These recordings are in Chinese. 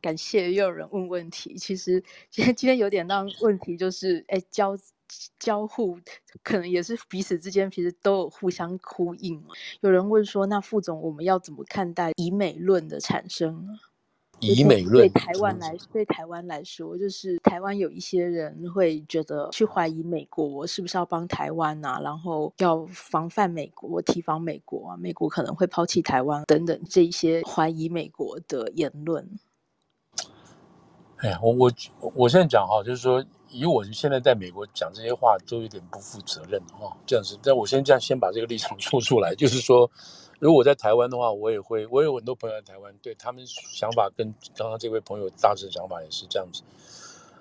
感谢又有人问问题。其实今天今天有点让问题就是，哎，交交互可能也是彼此之间其实都有互相呼应。有人问说，那副总我们要怎么看待以美论的产生？以美论对台湾来，对台湾来说，就是台湾有一些人会觉得去怀疑美国是不是要帮台湾啊，然后要防范美国，提防美国啊，美国可能会抛弃台湾等等这一些怀疑美国的言论。哎呀，我我我现在讲哈，就是说，以我现在在美国讲这些话都有点不负责任哈，这样子。但我先这样先把这个立场 说出来，就是说。如果我在台湾的话，我也会，我有很多朋友在台湾，对他们想法跟刚刚这位朋友大致的想法也是这样子。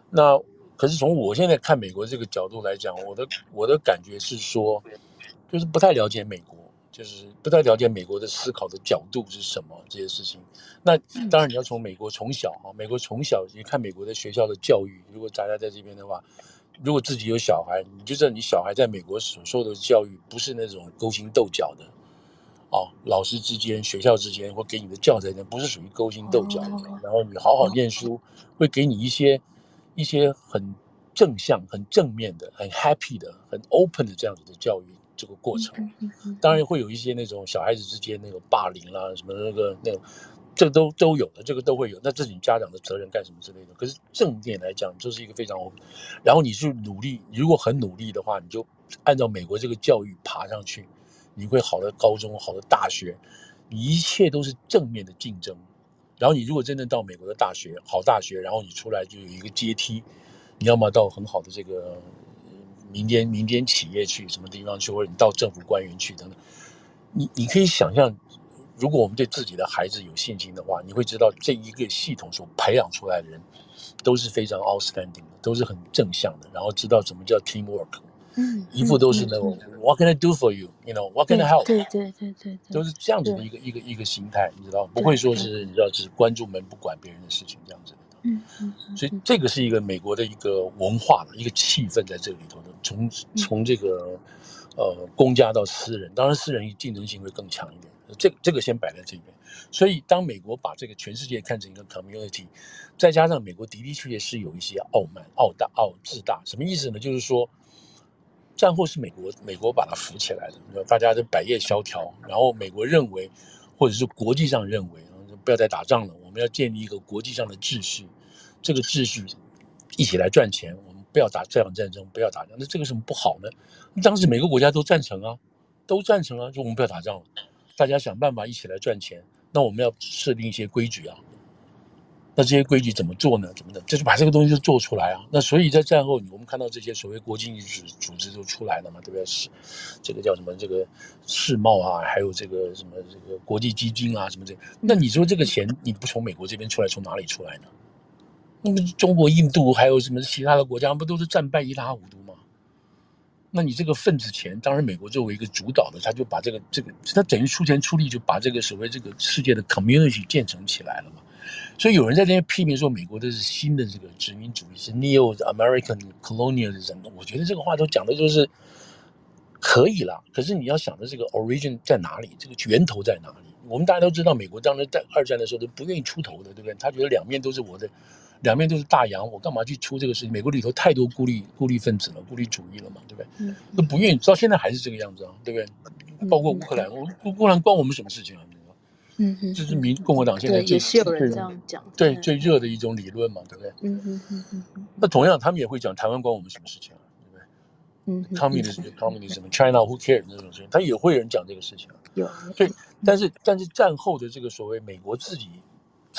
那可是从我现在看美国这个角度来讲，我的我的感觉是说，就是不太了解美国，就是不太了解美国的思考的角度是什么这些事情。那当然你要从美国从小哈，美国从小你看美国的学校的教育，如果大家在这边的话，如果自己有小孩，你就知道你小孩在美国所受的教育不是那种勾心斗角的。哦，老师之间、学校之间或给你的教材呢，不是属于勾心斗角的。Oh. 然后你好好念书，会给你一些一些很正向、很正面的、很 happy 的、很 open 的这样子的教育这个过程。当然会有一些那种小孩子之间那种霸凌啦、什么那个那种，这个都都有的，这个都会有。那这是你家长的责任干什么之类的。可是正面来讲，这是一个非常。然后你去努力，如果很努力的话，你就按照美国这个教育爬上去。你会好的高中，好的大学，你一切都是正面的竞争。然后你如果真的到美国的大学，好大学，然后你出来就有一个阶梯，你要么到很好的这个民间民间企业去，什么地方去，或者你到政府官员去等等。你你可以想象，如果我们对自己的孩子有信心的话，你会知道这一个系统所培养出来的人都是非常 outstanding 的，都是很正向的，然后知道什么叫 teamwork。嗯，一副都是那种、嗯、What can I do for you? You know, what can I help? 对对对对对，都是这样子的一个一个一个心态，你知道，不会说是你知道，只是关注门不管别人的事情这样子的。嗯嗯，所以这个是一个美国的一个文化的一个气氛在这里头的，从从这个呃公家到私人，当然私人竞争性会更强一点。这个这个先摆在这边。所以当美国把这个全世界看成一个 community，再加上美国的的确确是有一些傲慢、傲大、傲自大，什么意思呢？就是说。战后是美国，美国把它扶起来的，大家都百业萧条，然后美国认为，或者是国际上认为，不要再打仗了，我们要建立一个国际上的秩序，这个秩序一起来赚钱，我们不要打这场战争，不要打仗，那这个什么不好呢？当时每个国家都赞成啊，都赞成啊，就我们不要打仗，大家想办法一起来赚钱，那我们要设定一些规矩啊。那这些规矩怎么做呢？怎么的？就是把这个东西就做出来啊！那所以在战后，我们看到这些所谓国际组组织就出来了嘛，对不对？是这个叫什么？这个世贸啊，还有这个什么这个国际基金啊，什么这？那你说这个钱你不从美国这边出来，从哪里出来呢？那么中国、印度还有什么其他的国家，不都是战败一塌糊涂吗？那你这个份子钱，当然美国作为一个主导的，他就把这个这个，他等于出钱出力，就把这个所谓这个世界的 community 建成起来了嘛。所以有人在这边批评说，美国的是新的这个殖民主义，是 Neo American Colonialism。我觉得这个话都讲的就是可以了。可是你要想的这个 origin 在哪里？这个源头在哪里？我们大家都知道，美国当时在二战的时候都不愿意出头的，对不对？他觉得两面都是我的，两面都是大洋，我干嘛去出这个事情？美国里头太多孤立孤立分子了，孤立主义了嘛，对不对？都不愿意，到现在还是这个样子啊，对不对？包括乌克兰，乌乌克兰关我们什么事情啊？嗯哼，这是民共和党现在最也是有人这样讲，对最热的一种理论嘛，对不对？嗯哼嗯哼，那同样他们也会讲台湾关我们什么事情啊，对不对？嗯，Communism，Communism，China who cares 那种事情，他也会有人讲这个事情啊。有，对，但是但是战后的这个所谓美国自己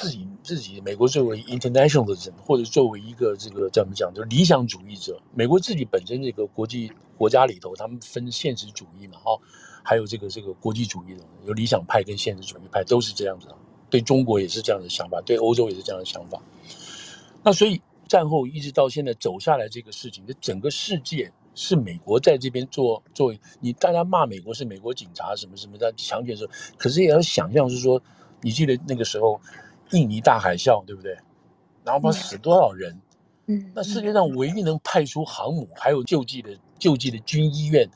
自己自己，美国作为 internationalism 或者作为一个这个怎么讲，就是理想主义者，美国自己本身这个国际国家里头，他们分现实主义嘛，哈。还有这个这个国际主义的，有理想派跟现实主义派都是这样子的，对中国也是这样的想法，对欧洲也是这样的想法。那所以战后一直到现在走下来这个事情，这整个世界是美国在这边做作为你大家骂美国是美国警察什么什么的强权的时候，可是也要想象是说，你记得那个时候印尼大海啸对不对？然后把死多少人？嗯，那世界上唯一能派出航母还有救济的救济的军医院。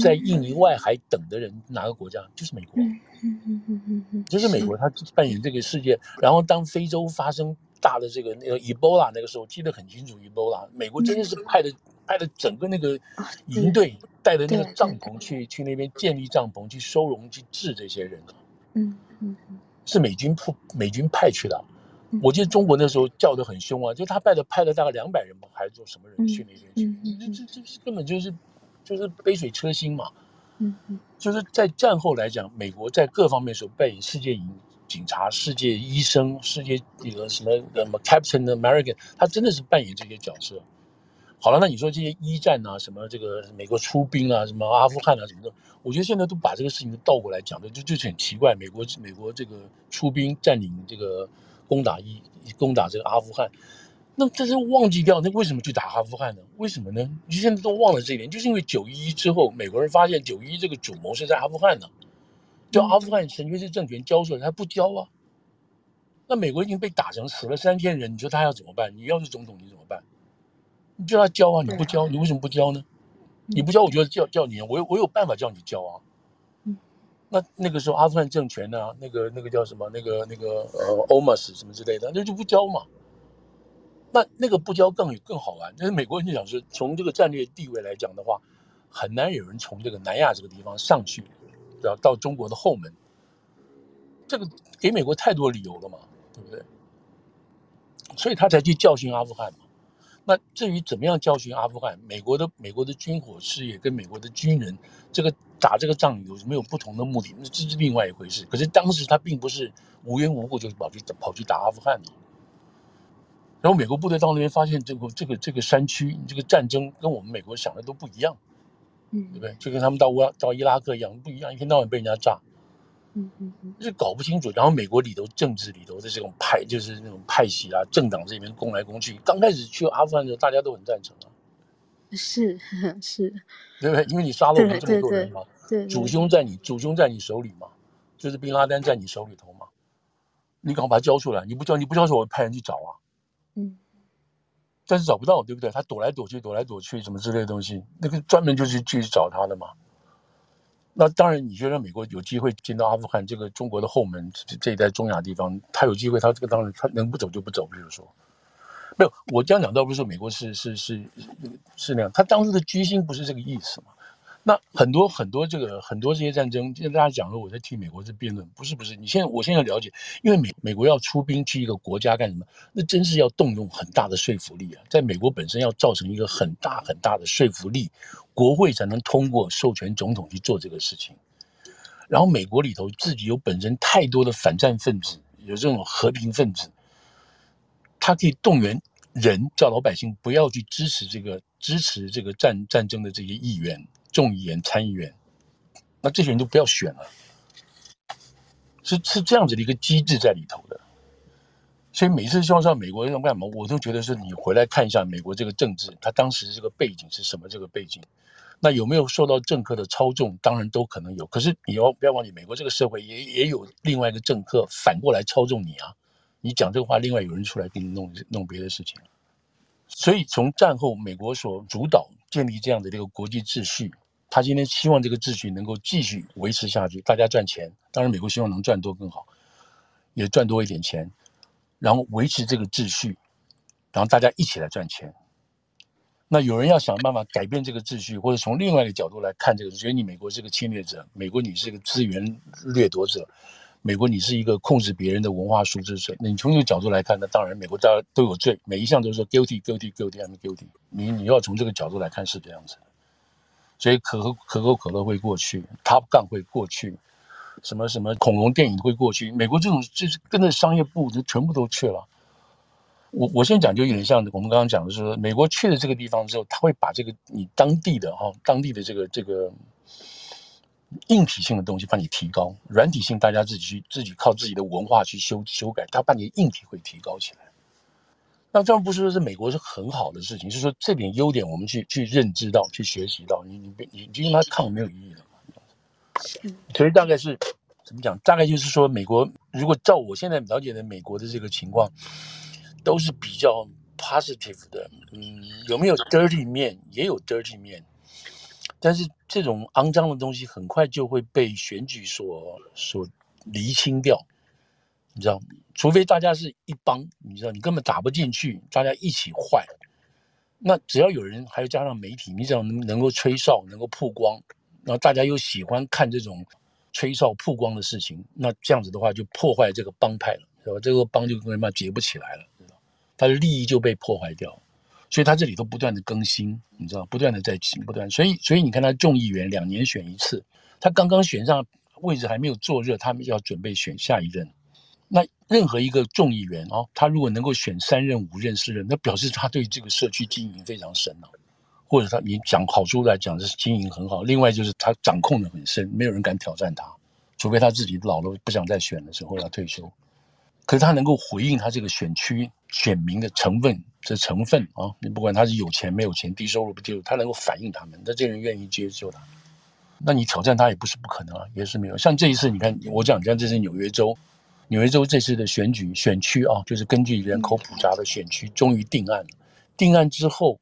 在印尼外海等的人，哪个国家？就是美国。嗯嗯嗯嗯就是美国，他扮演这个世界。然后当非洲发生大的这个那个 Ebola 那个时候记得很清楚，Ebola 美国真的是派的、嗯、派的整个那个营队带着那个帐篷去去那边建立帐篷去收容去治这些人，嗯嗯嗯，是美军派美军派去的。我记得中国那时候叫得很凶啊，就他派的派了大概两百人吧，还是说什么人去那边去？嗯、这这这根本就是就是杯水车薪嘛。嗯嗯，就是在战后来讲，美国在各方面所扮演世界警警察、世界医生、世界那个什么什么 Captain American，他真的是扮演这些角色。好了，那你说这些一战啊，什么这个美国出兵啊，什么阿富汗啊，什么的，我觉得现在都把这个事情倒过来讲的，就就是很奇怪。美国美国这个出兵占领这个。攻打一攻打这个阿富汗，那但是忘记掉，那为什么去打阿富汗呢？为什么呢？你现在都忘了这一点，就是因为九一一之后，美国人发现九一一这个主谋是在阿富汗呢，叫阿富汗神权式政权交出来，他不交啊。那美国已经被打成死了三千人，你说他要怎么办？你要是总统，你怎么办？你叫他教啊，你不教，你为什么不教呢？你不教，我觉得叫叫你，我有我有办法叫你教啊。那那个时候阿富汗政权呢、啊，那个那个叫什么？那个那个呃欧马斯什么之类的，那就不教嘛。那那个不教更有更好玩。但是美国人就想说，从这个战略地位来讲的话，很难有人从这个南亚这个地方上去，要到中国的后门。这个给美国太多理由了嘛，对不对？所以他才去教训阿富汗嘛。那至于怎么样教训阿富汗，美国的美国的军火事业跟美国的军人，这个打这个仗有没有不同的目的？那这是另外一回事。可是当时他并不是无缘无故就跑去跑去打阿富汗的。然后美国部队到那边发现这个这个这个山区这个战争跟我们美国想的都不一样，嗯，对不对？就跟他们到乌到伊拉克一样不一样，一天到晚被人家炸。嗯嗯嗯，就是搞不清楚，然后美国里头政治里头的这种派，就是那种派系啊，政党这边攻来攻去。刚开始去阿富汗的时候，大家都很赞成啊，是是，对不对？因为你杀了我们这么多人嘛，对，对，对，主凶在你，主凶在你手里嘛，就是宾拉丹在你手里头嘛，你赶快把他交出来，你不交，你不交出来，我派人去找啊，嗯，但是找不到，对不对？他躲来躲去，躲来躲去，什么之类的东西，那个专门就是去找他的嘛。那当然，你觉得美国有机会进到阿富汗这个中国的后门这一带中亚地方，他有机会，他这个当然他能不走就不走。比如说，没有，我这样讲倒不是说美国是是是是那样，他当时的居心不是这个意思嘛。那很多很多这个很多这些战争，现在大家讲说我在替美国在辩论，不是不是。你现在我现在了解，因为美美国要出兵去一个国家干什么？那真是要动用很大的说服力啊，在美国本身要造成一个很大很大的说服力，国会才能通过授权总统去做这个事情。然后美国里头自己有本身太多的反战分子，有这种和平分子，他可以动员人叫老百姓不要去支持这个支持这个战战争的这些议员。众议员、参议员，那这些人都不要选了，是是这样子的一个机制在里头的。所以每次希望说美国人干嘛，我都觉得是你回来看一下美国这个政治，它当时这个背景是什么？这个背景，那有没有受到政客的操纵？当然都可能有。可是你要不要忘记，美国这个社会也也有另外一个政客反过来操纵你啊？你讲这个话，另外有人出来给你弄弄别的事情。所以从战后美国所主导建立这样的这个国际秩序。他今天希望这个秩序能够继续维持下去，大家赚钱。当然，美国希望能赚多更好，也赚多一点钱，然后维持这个秩序，然后大家一起来赚钱。那有人要想办法改变这个秩序，或者从另外一个角度来看这个，觉得你美国是个侵略者，美国你是个资源掠夺者，美国你是一个控制别人的文化输出者。那你从这个角度来看，那当然美国大家都有罪，每一项都是 guilty guilty guilty and guilty。你你要从这个角度来看是这样子。所以可口可口可乐会过去，Top Gun 会过去，什么什么恐龙电影会过去。美国这种就是跟着商业部就全部都去了。我我先讲就有点像我们刚刚讲的是，美国去了这个地方之后，他会把这个你当地的哈当地的这个这个硬体性的东西帮你提高，软体性大家自己去自己靠自己的文化去修修改，他把你硬体会提高起来。那这样不是说是美国是很好的事情，是说这点优点我们去去认知到、去学习到，你你你你跟他抗没有意义的嘛？所以大概是怎么讲？大概就是说，美国如果照我现在了解的美国的这个情况，都是比较 positive 的。嗯，有没有 dirty 面？也有 dirty 面，但是这种肮脏的东西很快就会被选举所所厘清掉，你知道吗？除非大家是一帮，你知道，你根本打不进去，大家一起坏。那只要有人，还有加上媒体，你只要能能够吹哨，能够曝光，然后大家又喜欢看这种吹哨曝光的事情，那这样子的话就破坏这个帮派了，是吧？这个帮就根本结不起来了，知道？他的利益就被破坏掉。所以他这里头不断的更新，你知道，不断的在，不断。所以，所以你看他众议员两年选一次，他刚刚选上位置还没有坐热，他们要准备选下一任。那任何一个众议员哦，他如果能够选三任、五任、四任，那表示他对这个社区经营非常深了，或者他你讲好处来讲，是经营很好。另外就是他掌控的很深，没有人敢挑战他，除非他自己老了不想再选的时候要退休。可是他能够回应他这个选区选民的成分。这成分啊，你不管他是有钱没有钱，低收入不低收入，他能够反映他们，那这人愿意接受他，那你挑战他也不是不可能啊，也是没有。像这一次，你看我讲讲，这是纽约州，纽约州这次的选举选区啊，就是根据人口普查的选区，终于定案了。定案之后，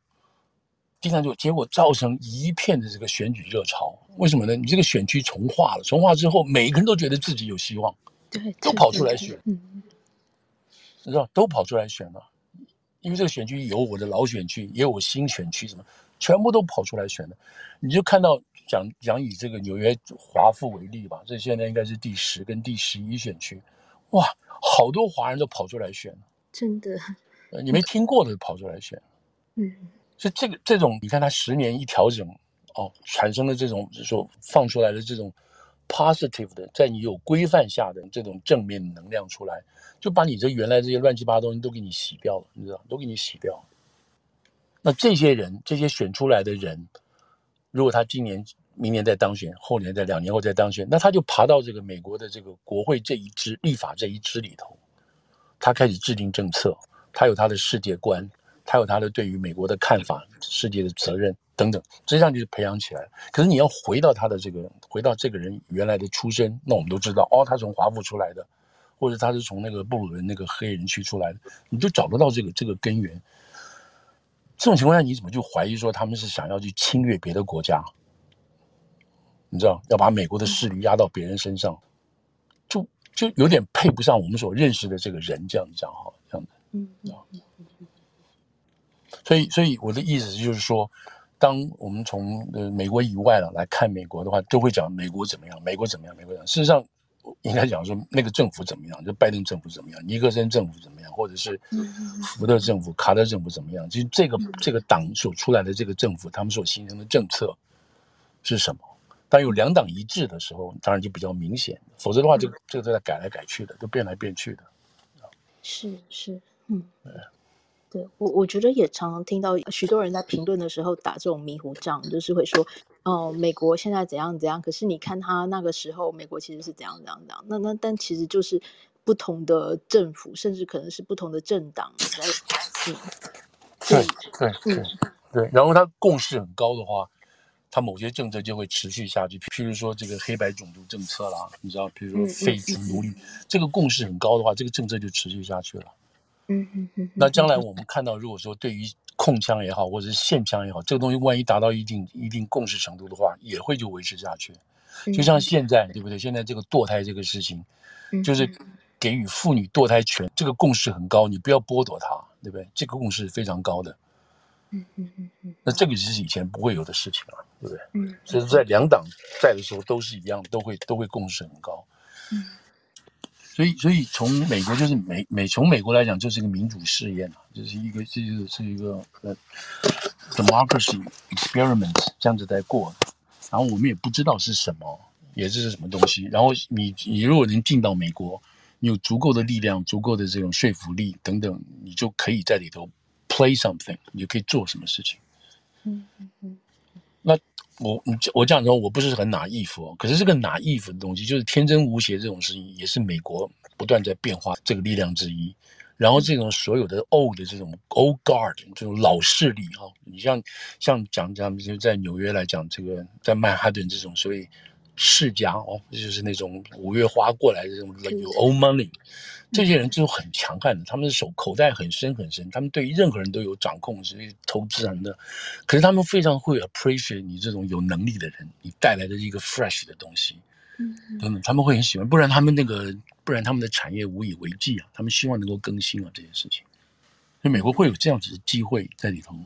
定案之后，结果造成一片的这个选举热潮。为什么呢？你这个选区重划了，重划之后，每一个人都觉得自己有希望，对，都跑出来选，嗯，知道都跑出来选了。因为这个选区有我的老选区，也有我新选区，什么全部都跑出来选的。你就看到讲讲以这个纽约华富为例吧，这现在应该是第十跟第十一选区，哇，好多华人都跑出来选，真的，你没听过的跑出来选，嗯，所以这个这种你看他十年一调整，哦，产生了这种就是说放出来的这种 positive 的，在你有规范下的这种正面能量出来。就把你这原来这些乱七八糟东西都给你洗掉了，你知道，都给你洗掉了。那这些人，这些选出来的人，如果他今年、明年再当选，后年再两年后再当选，那他就爬到这个美国的这个国会这一支立法这一支里头，他开始制定政策，他有他的世界观，他有他的对于美国的看法、世界的责任等等，实际上就是培养起来。可是你要回到他的这个，回到这个人原来的出身，那我们都知道，哦，他从华府出来的。或者他是从那个布鲁人那个黑人区出来的，你就找得到这个这个根源。这种情况下，你怎么就怀疑说他们是想要去侵略别的国家？你知道，要把美国的势力压到别人身上，就就有点配不上我们所认识的这个人这样子讲哈，这样子。嗯嗯。所以，所以我的意思就是说，当我们从呃美国以外了来看美国的话，都会讲美国怎么样，美国怎么样，美国怎么样。事实上。应该讲说那个政府怎么样，就拜登政府怎么样，尼克森政府怎么样，或者是福特政府、卡特政府怎么样？其实这个这个党所出来的这个政府，他们所形成的政策是什么？当有两党一致的时候，当然就比较明显；否则的话，这个这个都在改来改去的，都变来变去的。是是，嗯。对，我我觉得也常常听到许多人在评论的时候打这种迷糊仗，就是会说，哦、呃，美国现在怎样怎样，可是你看他那个时候，美国其实是怎样怎样怎样。那那但其实就是不同的政府，甚至可能是不同的政党在。嗯，对对对对。然后他共识很高的话，他某些政策就会持续下去。譬如说这个黑白种族政策啦，你知道，譬如说废除奴隶，嗯嗯嗯、这个共识很高的话，这个政策就持续下去了。嗯嗯嗯，那将来我们看到，如果说对于控枪也好，或者是限枪也好，这个东西万一达到一定一定共识程度的话，也会就维持下去。就像现在，对不对？现在这个堕胎这个事情，就是给予妇女堕胎权，这个共识很高，你不要剥夺它，对不对？这个共识非常高的。嗯嗯嗯嗯，那这个是以前不会有的事情啊，对不对？嗯，所以在两党在的时候都是一样，都会都会共识很高。嗯。所以，所以从美国就是美美从美国来讲，就是一个民主试验啊，就是一个这就是一个呃 democracy experiment 这样子在过。然后我们也不知道是什么，也是什么东西。然后你你如果能进到美国，你有足够的力量、足够的这种说服力等等，你就可以在里头 play something，你就可以做什么事情。嗯嗯嗯。那。我你我这样说，我不是很 naive 哦，可是这个 naive 的东西，就是天真无邪这种事情，也是美国不断在变化这个力量之一。然后这种所有的 old 的这种 old guard 这种老势力哈，你像像讲讲就在纽约来讲，这个在曼哈顿这种所谓世家哦，就是那种五月花过来的这种有 old money。这些人就很强悍的，他们的手口袋很深很深，他们对于任何人都有掌控，所以投资人的。可是他们非常会 appreciate 你这种有能力的人，你带来的一个 fresh 的东西，嗯，等等，他们会很喜欢。不然他们那个不然他们的产业无以为继啊。他们希望能够更新啊这些事情，所以美国会有这样子的机会在里头，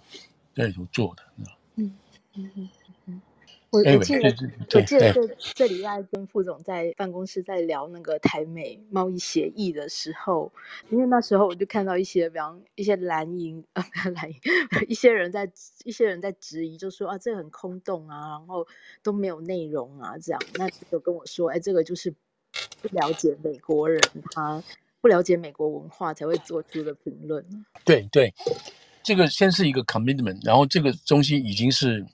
在里头做的。嗯嗯嗯。我我记得，我记得这这礼拜跟副总在办公室在聊那个台美贸易协议的时候，因为那时候我就看到一些，比方一些蓝营啊，蓝营，一些人在一些人在质疑，就说啊，这个很空洞啊，然后都没有内容啊，这样，那就跟我说，哎，这个就是不了解美国人，他不了解美国文化才会做出的评论。对对，这个先是一个 commitment，然后这个东西已经是。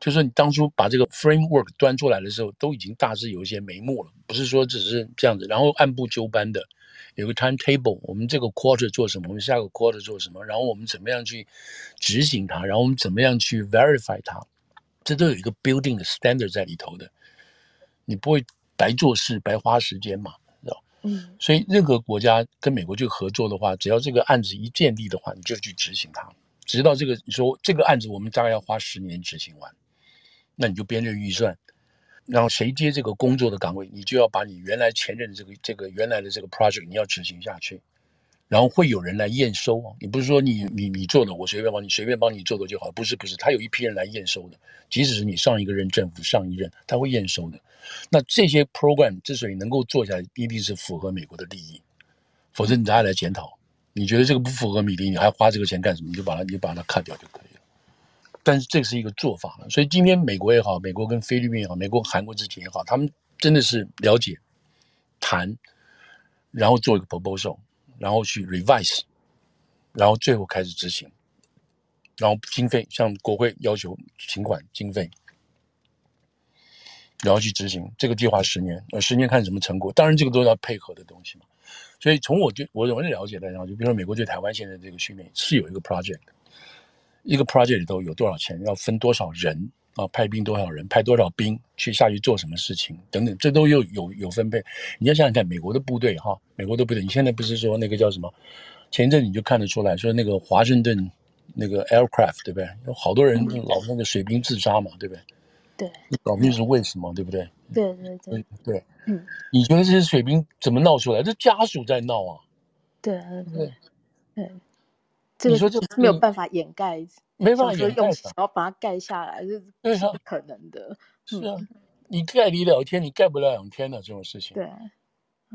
就是你当初把这个 framework 端出来的时候，都已经大致有一些眉目了，不是说只是这样子，然后按部就班的有个 timetable，我们这个 quarter 做什么，我们下个 quarter 做什么，然后我们怎么样去执行它，然后我们怎么样去 verify 它，这都有一个 building 的 standard 在里头的，你不会白做事白花时间嘛，知道？嗯，所以任何国家跟美国去合作的话，只要这个案子一建立的话，你就去执行它，直到这个你说这个案子我们大概要花十年执行完。那你就编列预算，然后谁接这个工作的岗位，你就要把你原来前任的这个这个原来的这个 project 你要执行下去，然后会有人来验收啊。你不是说你你你做的，我随便帮你随便帮你做的就好，不是不是，他有一批人来验收的。即使是你上一个任政府上一任，他会验收的。那这些 program 之所以能够做下来，一定是符合美国的利益，否则你再来检讨，你觉得这个不符合米利，你还花这个钱干什么？你就把它你就把它 cut 掉就可以了。但是这是一个做法了，所以今天美国也好，美国跟菲律宾也好，美国韩国之间也好，他们真的是了解、谈，然后做一个 proposal，然后去 revise，然后最后开始执行，然后经费向国会要求请款经费，然后去执行。这个计划十年，呃，十年看什么成果，当然这个都要配合的东西嘛。所以从我就我我了解来讲，就比如说美国对台湾现在这个训练是有一个 project。一个 project 里头有多少钱，要分多少人啊？派兵多少人，派多少兵去下去做什么事情等等，这都有有有分配。你要想想看，美国的部队哈，美国的部队，你现在不是说那个叫什么？前一阵你就看得出来说那个华盛顿那个 aircraft 对不对？有好多人老那个水兵自杀嘛，对不对？对，你搞不清楚为什么，对不对？对对对对，对，嗯，你觉得这些水兵怎么闹出来？这家属在闹啊。对对对。这个说就没有办法掩盖，没办法掩盖，然后把它盖下来，这是不可能的。是啊，你盖你两天，你盖不了两天的这种事情。对，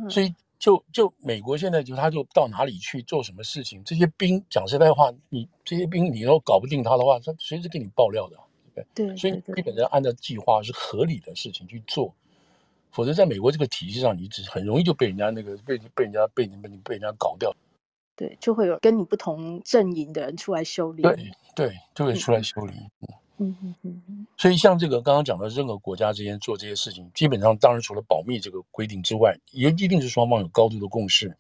所以就就美国现在就他就到哪里去做什么事情，这些兵讲实在话，你这些兵你要搞不定他的话，他随时给你爆料的，对不对？对，所以基本上按照计划是合理的事情去做，否则在美国这个体系上，你只很容易就被人家那个被被人家被你们被人家搞掉。对，就会有跟你不同阵营的人出来修理。对对，就会出来修理。嗯嗯嗯嗯。所以像这个刚刚讲的，任何国家之间做这些事情，基本上当然除了保密这个规定之外，也一定是双方有高度的共识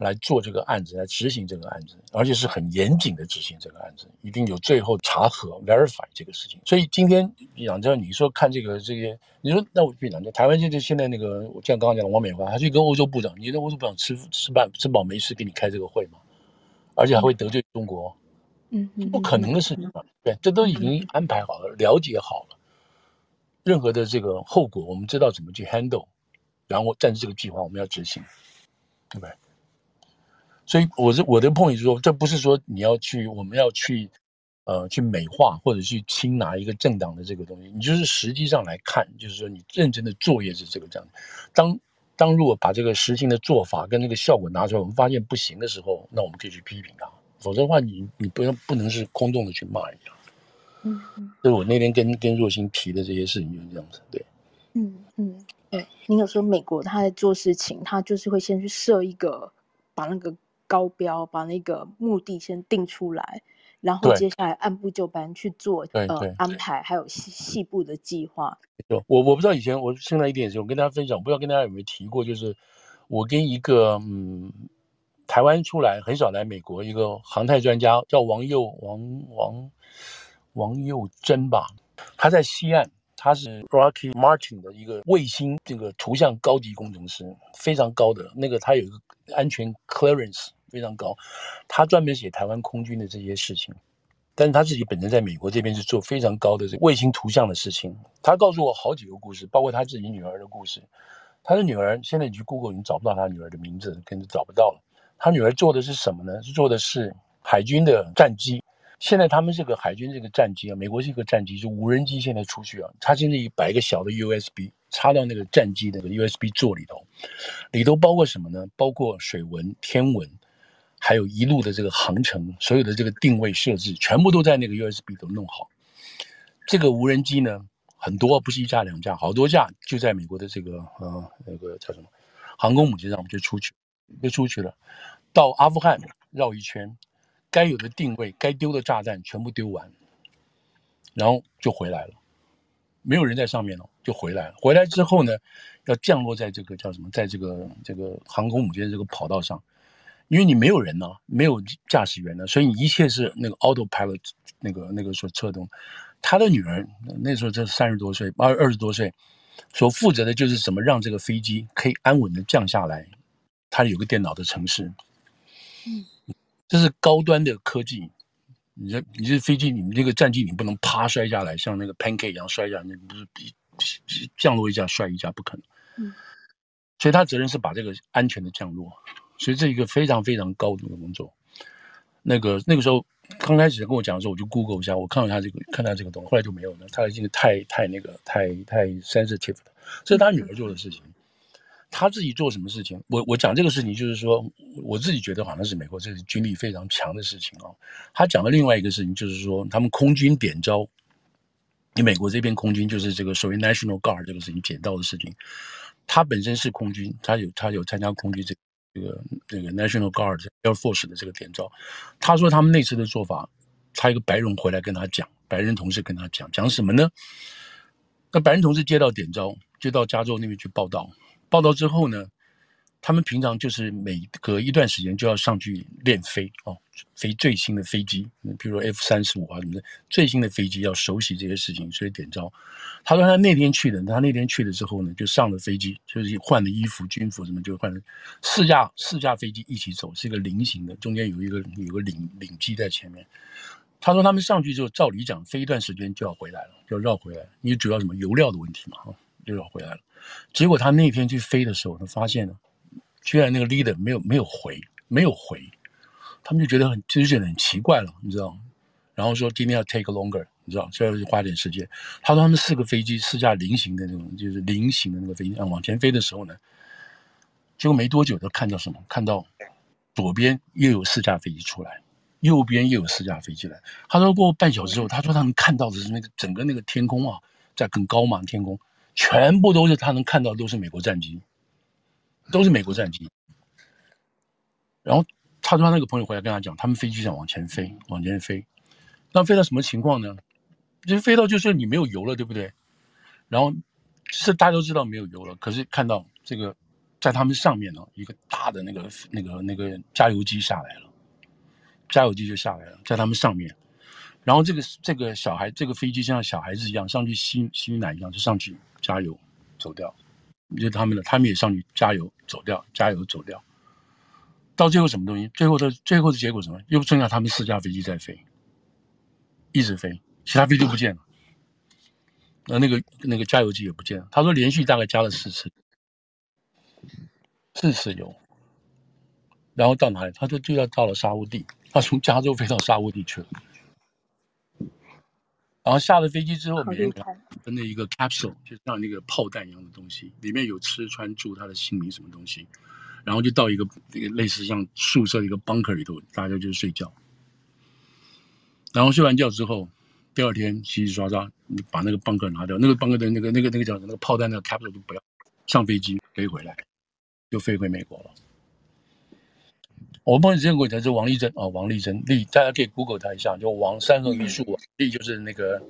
来做这个案子，来执行这个案子，而且是很严谨的执行这个案子，一定有最后查核 verify 这个事情。所以今天杨教你说看这个这些，你说那我比讲，台湾现在现在那个我像刚刚讲的王美华，他去跟欧洲部长，你跟欧洲部长吃吃饭吃饱没事给你开这个会吗？而且还会得罪中国，嗯，不可能的事情嘛，对，这都已经安排好了，了解好了，任何的这个后果我们知道怎么去 handle，然后但是这个计划我们要执行，对不对？所以我是我的 point 是说，这不是说你要去，我们要去，呃，去美化或者去轻拿一个政党的这个东西。你就是实际上来看，就是说你认真的作业是这个这样。当当如果把这个实行的做法跟那个效果拿出来，我们发现不行的时候，那我们可以去批评他。否则的话你，你你不能不能是空洞的去骂人家。嗯嗯。所以我那天跟跟若星提的这些事情就是这样子，对。嗯嗯，对。你有说美国他在做事情，他就是会先去设一个，把那个。高标把那个目的先定出来，然后接下来按部就班去做呃安排，还有细细部的计划。我我不知道以前我现在一点是我跟大家分享，不知道跟大家有没有提过，就是我跟一个嗯台湾出来很少来美国一个航太专家叫王佑王王王佑珍吧，他在西岸。他是 Lockheed Martin 的一个卫星这个图像高级工程师，非常高的那个，他有一个安全 clearance 非常高。他专门写台湾空军的这些事情，但是他自己本身在美国这边是做非常高的这卫星图像的事情。他告诉我好几个故事，包括他自己女儿的故事。他的女儿现在你去 Google 已经找不到他女儿的名字，根本找不到了。他女儿做的是什么呢？是做的是海军的战机。现在他们这个海军这个战机啊，美国是一个战机，就无人机现在出去啊，他现在摆一个小的 USB 插到那个战机的那个 USB 座里头，里头包括什么呢？包括水文、天文，还有一路的这个航程，所有的这个定位设置，全部都在那个 USB 都弄好。这个无人机呢，很多不是一架两架，好多架就在美国的这个呃那个叫什么航空母舰上我们就出去，就出去了，到阿富汗绕一圈。该有的定位，该丢的炸弹全部丢完，然后就回来了，没有人在上面了，就回来了。回来之后呢，要降落在这个叫什么，在这个这个航空母舰这个跑道上，因为你没有人呢，没有驾驶员呢，所以你一切是那个 autopilot 那个那个所策动。他的女儿那时候才三十多岁，二二十多岁，所负责的就是怎么让这个飞机可以安稳的降下来。他有个电脑的城市，嗯。这是高端的科技，你这你这飞机，你们这个战机，你不能啪摔下来，像那个 pancake 一样摔下来，那不是比降落一下摔一下，不可能。嗯，所以他责任是把这个安全的降落，所以这一个非常非常高度的工作。那个那个时候刚开始跟我讲的时候，我就 Google 一下，我看到他这个，看到这个东西，后来就没有了。他已经太太那个太太 sensitive 了，这是他女儿做的事情。他自己做什么事情？我我讲这个事情，就是说我自己觉得好像是美国这是军力非常强的事情啊。他讲的另外一个事情，就是说他们空军点招，你美国这边空军就是这个所谓 National Guard 这个事情点到的事情。他本身是空军，他有他有参加空军这这个这个 National Guard Air Force 的这个点招。他说他们那次的做法，他一个白人回来跟他讲，白人同事跟他讲讲什么呢？那白人同事接到点招，就到加州那边去报道。报道之后呢，他们平常就是每隔一段时间就要上去练飞哦，飞最新的飞机，比如 F 三十五啊什么的，最新的飞机要熟悉这些事情，所以点招。他说他那天去的，他那天去了之后呢，就上了飞机，就是换了衣服、军服什么，就换了四架四架飞机一起走，是一个菱形的，中间有一个有个领领机在前面。他说他们上去之后，照理讲飞一段时间就要回来了，就要绕回来，因为主要什么油料的问题嘛，哈，就要回来了。结果他那天去飞的时候，他发现了，居然那个 leader 没有没有回，没有回，他们就觉得很就觉得很奇怪了，你知道？然后说今天要 take longer，你知道，所以花点时间。他说他们四个飞机，四架菱形的那种，就是菱形的那个飞机啊，往前飞的时候呢，结果没多久，他看到什么？看到左边又有四架飞机出来，右边又有四架飞机来。他说过半小时之后，他说他们看到的是那个整个那个天空啊，在更高嘛，天空。全部都是他能看到，都是美国战机，都是美国战机。然后他说他那个朋友回来跟他讲，他们飞机想往前飞，往前飞，那飞到什么情况呢？就飞到就是你没有油了，对不对？然后是大家都知道没有油了，可是看到这个在他们上面呢，一个大的那个那个那个加油机下来了，加油机就下来了，在他们上面。然后这个这个小孩，这个飞机像小孩子一样上去吸吸奶一样，就上去加油走掉。就他们的，他们也上去加油走掉，加油走掉。到最后什么东西？最后的最后的结果什么？又剩下他们四架飞机在飞，一直飞，其他飞机不见了。那那个那个加油机也不见了。他说连续大概加了四次，四次油。然后到哪里？他说就要到了沙乌地。他从加州飞到沙乌地去了。然后下了飞机之后，每人分了一个 capsule，就像那个炮弹一样的东西，里面有吃穿住他的姓名什么东西，然后就到一个一个类似像宿舍的一个 bunker 里头，大家就睡觉。然后睡完觉之后，第二天洗洗刷刷，你把那个 bunker 拿掉，那个 bunker 的那个那个那个叫什么？那个炮弹那个 capsule 就不要，上飞机飞回来，就飞回美国了。我帮你见过，他是王丽珍啊，王丽珍，丽，大家可以 Google 他一下，就王三横一竖，丽就是那个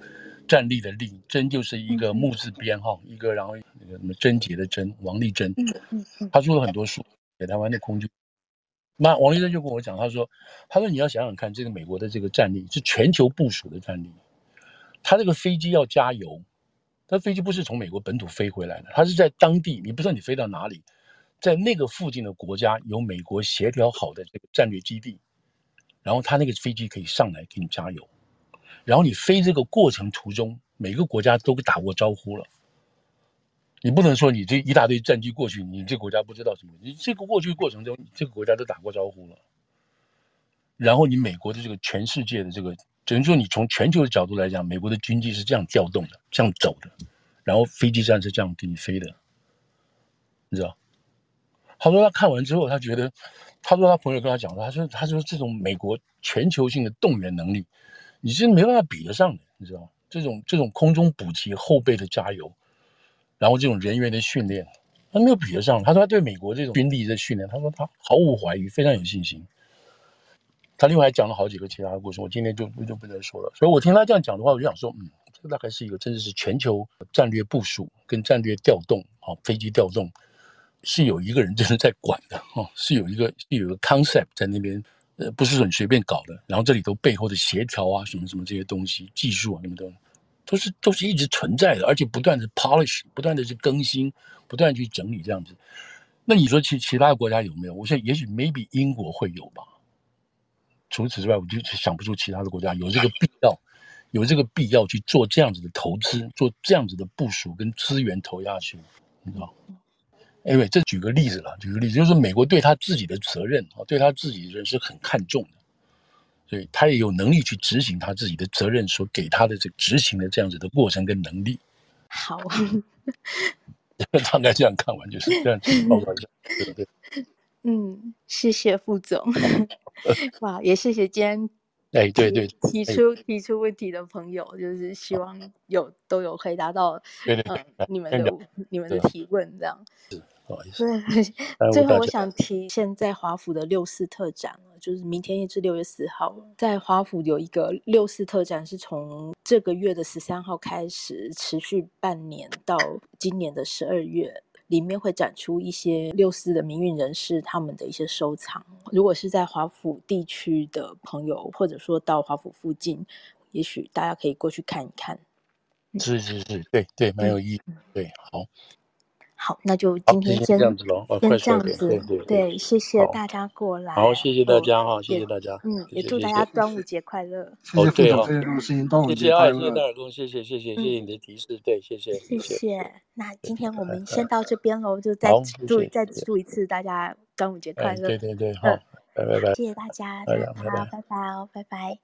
站立的立，珍就是一个木字边哈，一个然后那个什么贞洁的贞，王丽珍，他出了很多书给台湾的空军。那王立珍就跟我讲，他说，他说你要想想看，这个美国的这个战力是全球部署的战力，他这个飞机要加油，他飞机不是从美国本土飞回来的，他是在当地，你不知道你飞到哪里。在那个附近的国家有美国协调好的这个战略基地，然后他那个飞机可以上来给你加油，然后你飞这个过程途中，每个国家都打过招呼了，你不能说你这一大堆战机过去，你这国家不知道什么？你这个过去过程中，这个国家都打过招呼了。然后你美国的这个全世界的这个，等于说你从全球的角度来讲，美国的军机是这样调动的，这样走的，然后飞机上是这样给你飞的，你知道？他说他看完之后，他觉得，他说他朋友跟他讲说，他说他说这种美国全球性的动员能力，你是没办法比得上的，你知道吗？这种这种空中补给、后备的加油。然后这种人员的训练，他没有比得上。他说他对美国这种军力的训练，他说他毫无怀疑，非常有信心。他另外还讲了好几个其他的故事，我今天就就不再说了。所以我听他这样讲的话，我就想说，嗯，这个大概是一个真的是全球战略部署跟战略调动，啊，飞机调动是有一个人真的在管的，哦，是有一个是有一个 concept 在那边，呃，不是很随便搞的。然后这里头背后的协调啊，什么什么这些东西，技术啊，什么多。都是都是一直存在的，而且不断的 polish，不断的去更新，不断去整理这样子。那你说其其他的国家有没有？我想也许 maybe 英国会有吧。除此之外，我就想不出其他的国家有这个必要，有这个必要去做这样子的投资，做这样子的部署跟资源投下去，你知道？Anyway，这举个例子了，举个例子，就是美国对他自己的责任啊，对他自己的人是很看重的。所以他也有能力去执行他自己的责任，所给他的这执行的这样子的过程跟能力。好，大概这样看完就是这样子报告一下，对对。嗯，谢谢副总。哇，也谢谢今天哎，对对提出提出问题的朋友，就是希望有都有回答到 对对你们的你们的提问这样。是，不好意思。对，最后我想提现在华府的六四特展。就是明天一至六月四号，在华府有一个六四特展，是从这个月的十三号开始，持续半年到今年的十二月，里面会展出一些六四的民运人士他们的一些收藏。如果是在华府地区的朋友，或者说到华府附近，也许大家可以过去看一看。是是是，对对，蛮有意义，对，好。好，那就今天先这样子喽，先这样子，对，谢谢大家过来，好，谢谢大家哈，谢谢大家，嗯，也祝大家端午节快乐，谢谢副总，谢谢陆星，端午节快乐，谢谢戴尔公，谢谢谢谢谢谢你的提示，对，谢谢谢谢，那今天我们先到这边喽，就再祝再祝一次大家端午节快乐，对对对，好，拜拜拜，谢谢大家，好，拜拜哦，拜拜。